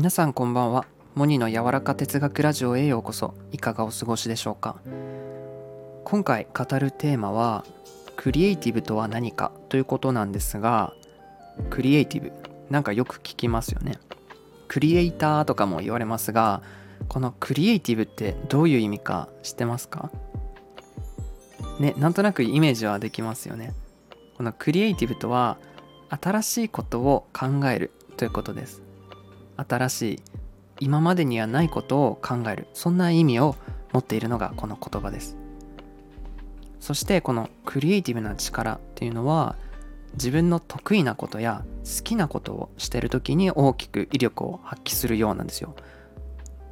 皆さんこんばんは。モニの柔らか哲学ラジオへようこそ。いかがお過ごしでしょうか。今回語るテーマはクリエイティブとは何かということなんですがクリエイティブ。なんかよく聞きますよね。クリエイターとかも言われますがこのクリエイティブってどういう意味か知ってますか？ねなんとなくイメージはできますよね。このクリエイティブとは新しいことを考えるということです。新しい今までにはないことを考えるそんな意味を持っているのがこの言葉です。そしてこのクリエイティブな力っていうのは自分の得意なことや好きなことをしてる時に大きく威力を発揮するようなんですよ。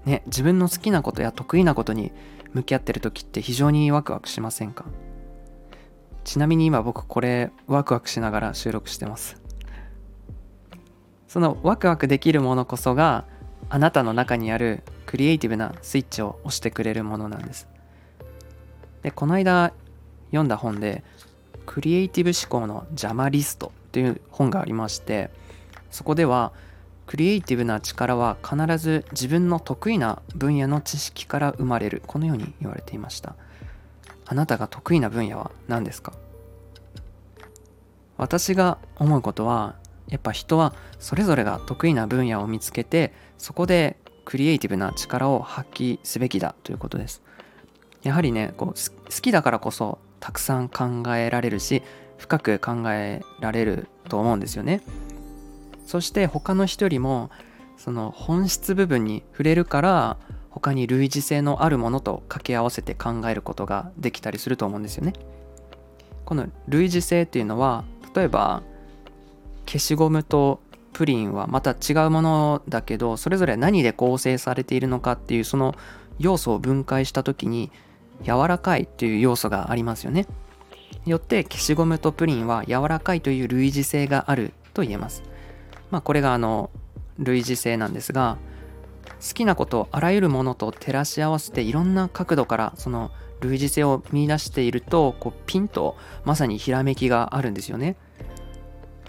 ね、自分の好きなことや得意なことに向き合ってる時って非常にワクワクしませんか？ちなみに今僕これワクワクしながら収録してます。そのワクワクできるものこそがあなたの中にあるクリエイティブなスイッチを押してくれるものなんです。でこの間読んだ本でクリエイティブ思考の邪魔リストという本がありましてそこではクリエイティブな力は必ず自分の得意な分野の知識から生まれる。このように言われていました。あなたが得意な分野は何ですか？私が思うことはやっぱ人はそれぞれが得意な分野を見つけてそこでクリエイティブな力を発揮すべきだということですやはりねこう好きだからこそたくさん考えられるし深く考えられると思うんですよねそして他の人よりもその本質部分に触れるから他に類似性のあるものと掛け合わせて考えることができたりすると思うんですよね。この類似性っていうのは例えば消しゴムとプリンはまた違うものだけどそれぞれ何で構成されているのかっていうその要素を分解した時に柔らかいっていう要素がありますよね。よって消しゴムとプリンは柔らかいという類似性があると言えます。まあこれがあの類似性なんですが好きなことをあらゆるものと照らし合わせていろんな角度からその類似性を見出しているとこうピンとまさにひらめきがあるんですよね。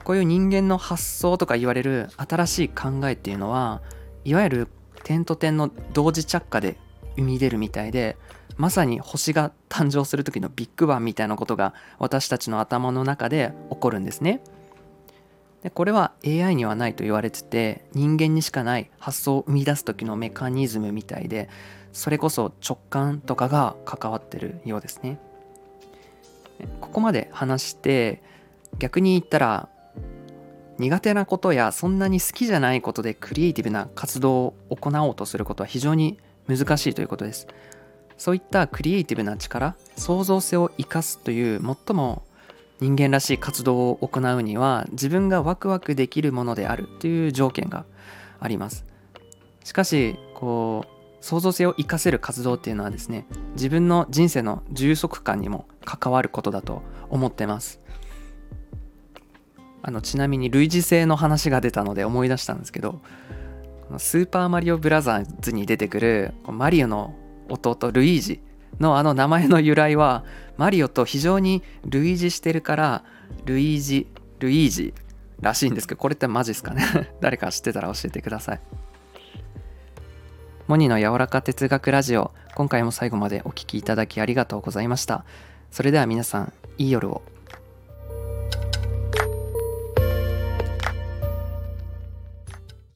こういう人間の発想とか言われる新しい考えっていうのはいわゆる点と点の同時着火で生み出るみたいでまさに星が誕生する時のビッグバンみたいなことが私たちの頭の中で起こるんですね。でこれは AI にはないと言われてて人間にしかない発想を生み出す時のメカニズムみたいでそれこそ直感とかが関わってるようですねここまで話して逆に言ったら苦手なことやそんなに好きじゃないことでクリエイティブな活動を行おうとすることは非常に難しいということです。そういったクリエイティブな力創造性を生かすという最も人間らしい活動を行うには自分がワクワクできるものであるという条件があります。しかしこう創造性を生かせる活動っていうのはですね自分の人生の充足感にも関わることだと思ってます。あのちなみに類似性の話が出たので思い出したんですけどスーパーマリオブラザーズに出てくるマリオの弟ルイージのあの名前の由来はマリオと非常に類似してるからルイージルイージらしいんですけどこれってマジですかね？誰か知ってたら教えてください。モニの柔らか哲学ラジオ今回も最後までお聴きいただきありがとうございました。それでは皆さんいい夜を。